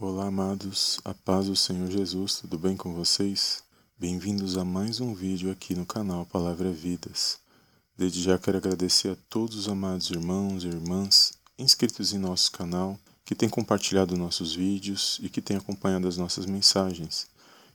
Olá, amados, a paz do Senhor Jesus, tudo bem com vocês? Bem-vindos a mais um vídeo aqui no canal Palavra Vidas. Desde já quero agradecer a todos os amados irmãos e irmãs inscritos em nosso canal, que têm compartilhado nossos vídeos e que têm acompanhado as nossas mensagens.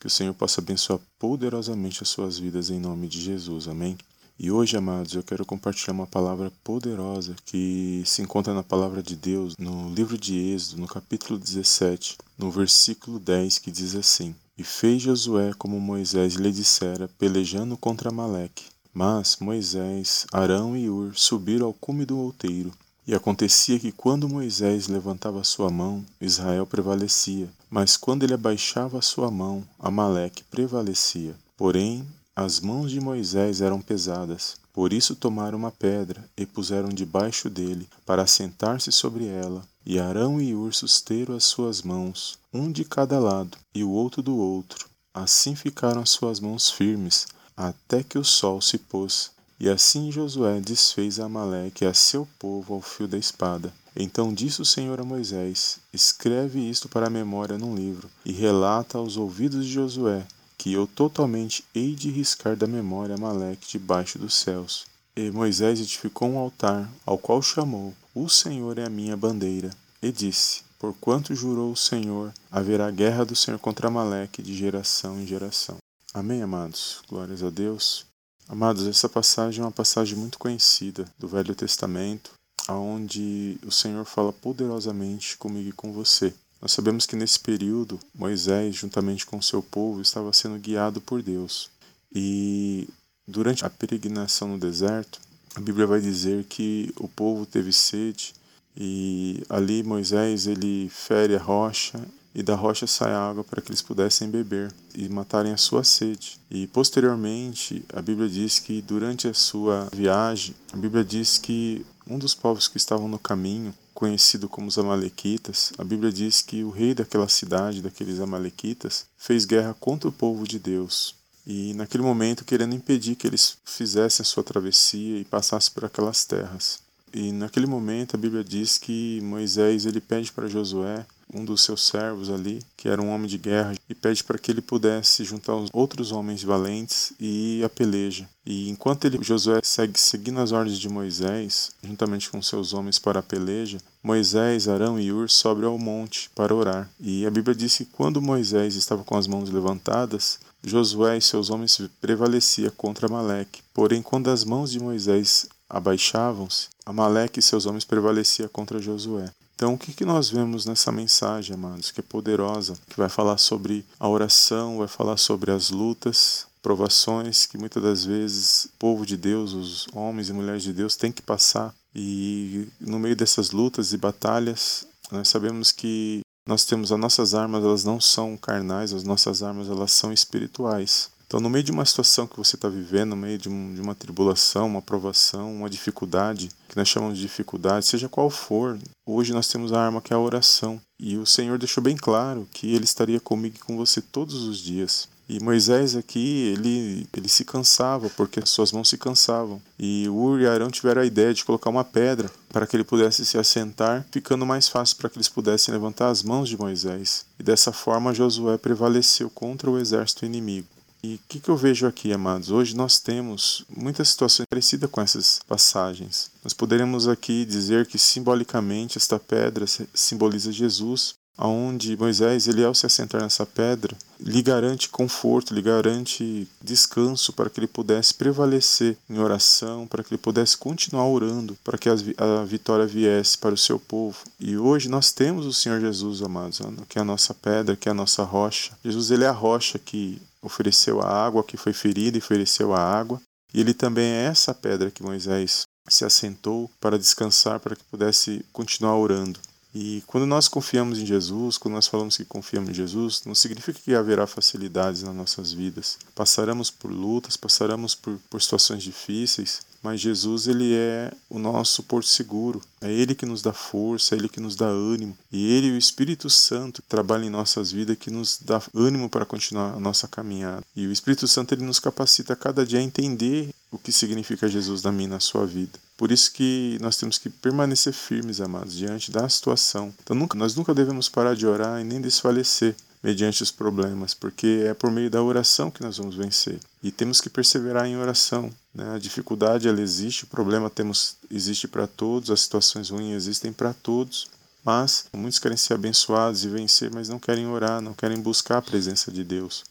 Que o Senhor possa abençoar poderosamente as suas vidas em nome de Jesus, amém? E hoje, amados, eu quero compartilhar uma palavra poderosa que se encontra na palavra de Deus no livro de Êxodo, no capítulo 17, no versículo 10, que diz assim: E fez Josué como Moisés lhe dissera, pelejando contra Maleque. Mas Moisés, Arão e Ur subiram ao cume do outeiro. E acontecia que quando Moisés levantava sua mão, Israel prevalecia, mas quando ele abaixava sua mão, Amaleque prevalecia. Porém, as mãos de Moisés eram pesadas, por isso tomaram uma pedra e puseram debaixo dele, para assentar-se sobre ela. E Arão e Ur susteram as suas mãos, um de cada lado e o outro do outro. Assim ficaram as suas mãos firmes, até que o sol se pôs. E assim Josué desfez a Amaleque a seu povo ao fio da espada. Então disse o Senhor a Moisés: Escreve isto para a memória num livro, e relata aos ouvidos de Josué, que eu totalmente hei de riscar da memória Amaleque debaixo dos céus. E Moisés edificou um altar, ao qual chamou: O Senhor é a minha bandeira. E disse: Porquanto jurou o Senhor, haverá guerra do Senhor contra Amaleque de geração em geração. Amém, amados? Glórias a Deus. Amados, essa passagem é uma passagem muito conhecida do Velho Testamento, aonde o Senhor fala poderosamente comigo e com você. Nós sabemos que nesse período Moisés, juntamente com seu povo, estava sendo guiado por Deus. E durante a peregrinação no deserto, a Bíblia vai dizer que o povo teve sede e ali Moisés ele fere a rocha e da rocha sai água para que eles pudessem beber e matarem a sua sede. E posteriormente, a Bíblia diz que durante a sua viagem, a Bíblia diz que um dos povos que estavam no caminho conhecido como os Amalequitas, a Bíblia diz que o rei daquela cidade, daqueles Amalequitas, fez guerra contra o povo de Deus. E naquele momento, querendo impedir que eles fizessem a sua travessia e passassem por aquelas terras. E naquele momento, a Bíblia diz que Moisés ele pede para Josué um dos seus servos ali, que era um homem de guerra, e pede para que ele pudesse juntar os outros homens valentes e ir à peleja. E enquanto ele, Josué segue seguindo as ordens de Moisés, juntamente com seus homens para a peleja, Moisés, Arão e Ur sobem ao monte para orar. E a Bíblia diz que quando Moisés estava com as mãos levantadas, Josué e seus homens prevalecia contra Amaleque. Porém, quando as mãos de Moisés abaixavam-se, Amaleque e seus homens prevalecia contra Josué. Então, o que, que nós vemos nessa mensagem, amados, que é poderosa, que vai falar sobre a oração, vai falar sobre as lutas, provações que muitas das vezes o povo de Deus, os homens e mulheres de Deus, têm que passar. E no meio dessas lutas e batalhas, nós sabemos que nós temos as nossas armas, elas não são carnais, as nossas armas elas são espirituais. Então, no meio de uma situação que você está vivendo, no meio de, um, de, uma tribulação, uma provação, uma dificuldade, que nós chamamos de dificuldade, seja qual for, hoje nós temos a arma que é a oração. E o Senhor deixou bem claro que Ele estaria comigo e com você todos os dias. E Moisés aqui, ele, ele se cansava, porque as suas mãos se cansavam. E Ur e Arão tiveram a ideia de colocar uma pedra para que ele pudesse se assentar, ficando mais fácil para que eles pudessem levantar as mãos de Moisés. E dessa forma Josué prevaleceu contra o exército inimigo. E o que, que eu vejo aqui, amados? Hoje nós temos muitas situações parecidas com essas passagens. Nós poderíamos aqui dizer que simbolicamente esta pedra simboliza Jesus, aonde Moisés, ele ao se assentar nessa pedra, lhe garante conforto, lhe garante descanso para que ele pudesse prevalecer em oração, para que ele pudesse continuar orando, para que a vitória viesse para o seu povo. E hoje nós temos o Senhor Jesus, amados, que é a nossa pedra, que é a nossa rocha. Jesus, ele é a rocha que ofereceu a água, que foi ferida e ofereceu a água. E ele também é essa pedra que Moisés se assentou para descansar, para que pudesse continuar orando. E quando nós confiamos em Jesus, quando nós falamos que confiamos em Jesus, não significa que haverá facilidades nas nossas vidas. Passaremos por lutas, passaremos por, por situações difíceis, mas Jesus ele é o nosso porto seguro. É ele que nos dá força, é ele que nos dá ânimo, e ele o Espírito Santo trabalham em nossas vidas que nos dá ânimo para continuar a nossa caminhada. E o Espírito Santo ele nos capacita a cada dia a entender o que significa Jesus na minha na sua vida. Por isso que nós temos que permanecer firmes, amados, diante da situação. Então nunca, nós nunca devemos parar de orar e nem desfalecer mediante os problemas, porque é por meio da oração que nós vamos vencer. E temos que perseverar em oração. Né? A dificuldade ela existe, o problema temos existe para todos, as situações ruins existem para todos. Mas muitos querem ser abençoados e vencer, mas não querem orar, não querem buscar a presença de Deus.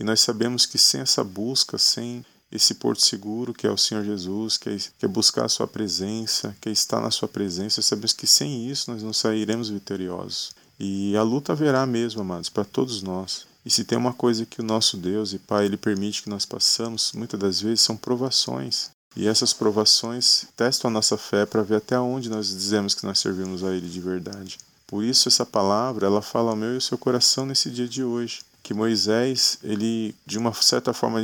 E nós sabemos que sem essa busca, sem esse porto seguro que é o Senhor Jesus, que é, que é buscar a sua presença, que é estar na sua presença. Sabemos que sem isso nós não sairemos vitoriosos. E a luta haverá mesmo, amados, para todos nós. E se tem uma coisa que o nosso Deus e Pai ele permite que nós passamos, muitas das vezes são provações. E essas provações testam a nossa fé para ver até onde nós dizemos que nós servimos a Ele de verdade. Por isso essa palavra, ela fala ao meu e ao seu coração nesse dia de hoje que Moisés, ele de uma certa forma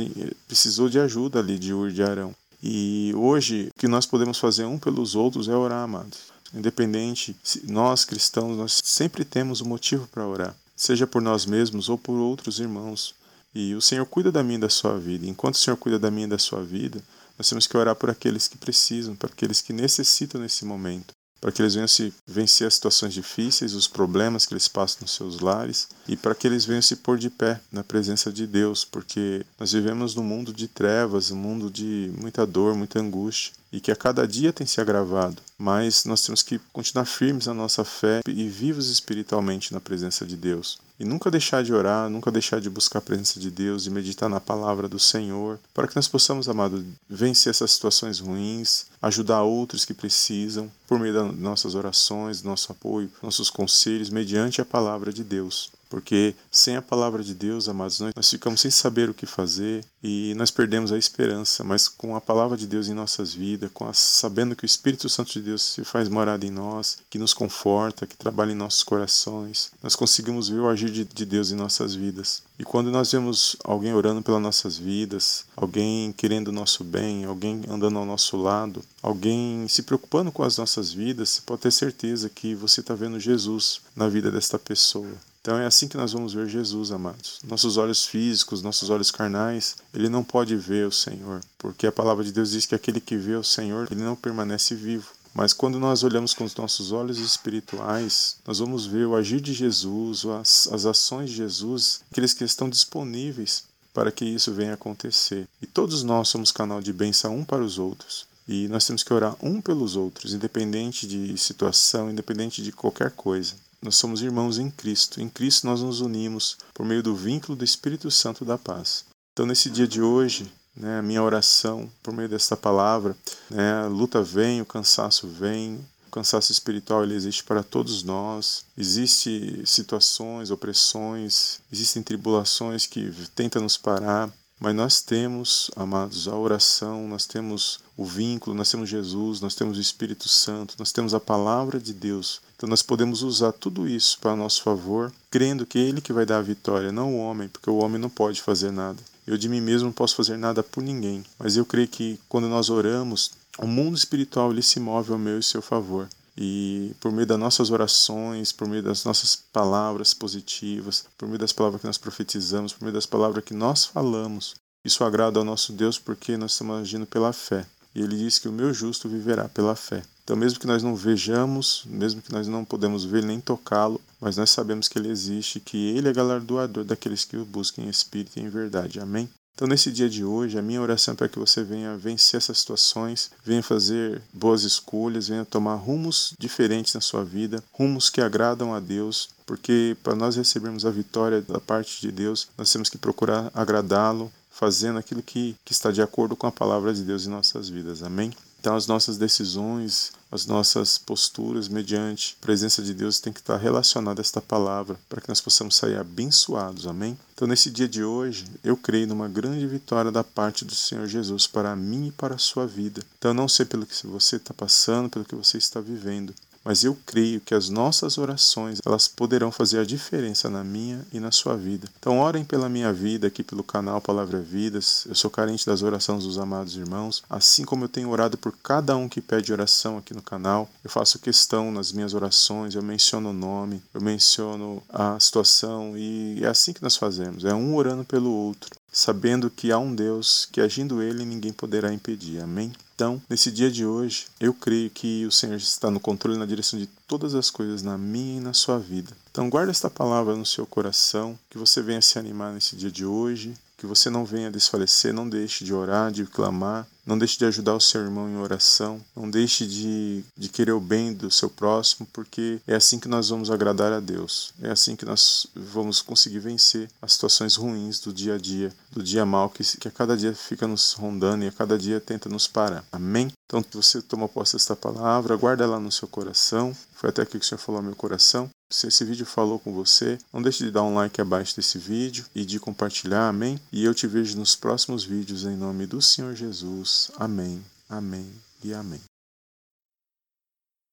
precisou de ajuda ali de Ur de Arão. E hoje o que nós podemos fazer um pelos outros é orar, amados. Independente, nós cristãos, nós sempre temos um motivo para orar, seja por nós mesmos ou por outros irmãos. E o Senhor cuida da minha e da sua vida. Enquanto o Senhor cuida da minha e da sua vida, nós temos que orar por aqueles que precisam, por aqueles que necessitam nesse momento para que eles venham se vencer as situações difíceis, os problemas que eles passam nos seus lares e para que eles venham se pôr de pé na presença de Deus, porque nós vivemos num mundo de trevas, um mundo de muita dor, muita angústia e que a cada dia tem se agravado, mas nós temos que continuar firmes na nossa fé e vivos espiritualmente na presença de Deus. E nunca deixar de orar, nunca deixar de buscar a presença de Deus e meditar na palavra do Senhor, para que nós possamos, amado, vencer essas situações ruins, ajudar outros que precisam, por meio das nossas orações, nosso apoio, nossos conselhos, mediante a palavra de Deus porque sem a palavra de Deus, amados, nós, ficamos sem saber o que fazer e nós perdemos a esperança, mas com a palavra de Deus em nossas vidas, com a, sabendo que o Espírito Santo de Deus se faz morada em nós, que nos conforta, que trabalha em nossos corações, nós conseguimos ver o agir de, de Deus em nossas vidas. E quando nós vemos alguém orando pelas nossas vidas, alguém querendo o nosso bem, alguém andando ao nosso lado, alguém se preocupando com as nossas vidas, você pode ter certeza que você está vendo Jesus na vida desta pessoa. Então é assim que nós vamos ver Jesus, amados. Nossos olhos físicos, nossos olhos carnais, ele não pode ver o Senhor, porque a palavra de Deus diz que aquele que vê o Senhor, ele não permanece vivo. Mas quando nós olhamos com os nossos olhos espirituais, nós vamos ver o agir de Jesus, as, as ações de Jesus, aqueles que estão disponíveis para que isso venha acontecer. E todos nós somos canal de bênção um para os outros. E nós temos que orar um pelos outros, independente de situação, independente de qualquer coisa. Nós somos irmãos em Cristo. Em Cristo nós nos unimos por meio do vínculo do Espírito Santo da paz. Então, nesse dia de hoje, né, a minha oração por meio desta palavra, né, a luta vem, o cansaço vem, o cansaço espiritual ele existe para todos nós. Existem situações, opressões, existem tribulações que tentam nos parar, mas nós temos, amados, a oração, nós temos o vínculo, nós temos Jesus, nós temos o Espírito Santo, nós temos a palavra de Deus. Então nós podemos usar tudo isso para nosso favor, crendo que é Ele que vai dar a vitória, não o homem, porque o homem não pode fazer nada. Eu de mim mesmo não posso fazer nada por ninguém, mas eu creio que quando nós oramos, o mundo espiritual ele se move ao meu e seu favor. E por meio das nossas orações, por meio das nossas palavras positivas, por meio das palavras que nós profetizamos, por meio das palavras que nós falamos, isso agrada ao nosso Deus porque nós estamos agindo pela fé. E ele diz que o meu justo viverá pela fé. Então, mesmo que nós não vejamos, mesmo que nós não podemos ver nem tocá-lo, mas nós sabemos que ele existe, que ele é galardoador daqueles que o buscam em espírito e em verdade. Amém? Então, nesse dia de hoje, a minha oração é para que você venha vencer essas situações, venha fazer boas escolhas, venha tomar rumos diferentes na sua vida, rumos que agradam a Deus, porque para nós recebermos a vitória da parte de Deus, nós temos que procurar agradá-lo, fazendo aquilo que, que está de acordo com a palavra de Deus em nossas vidas. Amém? Então, as nossas decisões, as nossas posturas mediante a presença de Deus tem que estar relacionada a esta palavra para que nós possamos sair abençoados. Amém? Então, nesse dia de hoje, eu creio numa grande vitória da parte do Senhor Jesus para mim e para a sua vida. Então, não sei pelo que você está passando, pelo que você está vivendo, mas eu creio que as nossas orações, elas poderão fazer a diferença na minha e na sua vida. Então orem pela minha vida aqui pelo canal Palavra Vidas. Eu sou carente das orações dos amados irmãos, assim como eu tenho orado por cada um que pede oração aqui no canal. Eu faço questão nas minhas orações, eu menciono o nome, eu menciono a situação e é assim que nós fazemos. É um orando pelo outro sabendo que há um Deus que agindo ele ninguém poderá impedir. Amém? Então, nesse dia de hoje, eu creio que o Senhor está no controle na direção de todas as coisas na minha e na sua vida. Então, guarde esta palavra no seu coração, que você venha se animar nesse dia de hoje, que você não venha desfalecer, não deixe de orar, de clamar, não deixe de ajudar o seu irmão em oração, não deixe de, de querer o bem do seu próximo, porque é assim que nós vamos agradar a Deus, é assim que nós vamos conseguir vencer as situações ruins do dia a dia, do dia mal que, que a cada dia fica nos rondando e a cada dia tenta nos parar. Amém? Então, você toma posse desta palavra, guarda ela no seu coração. Foi até aqui que o Senhor falou ao meu coração. Se esse vídeo falou com você, não deixe de dar um like abaixo desse vídeo e de compartilhar, amém? E eu te vejo nos próximos vídeos em nome do Senhor Jesus. Amém, amém e amém.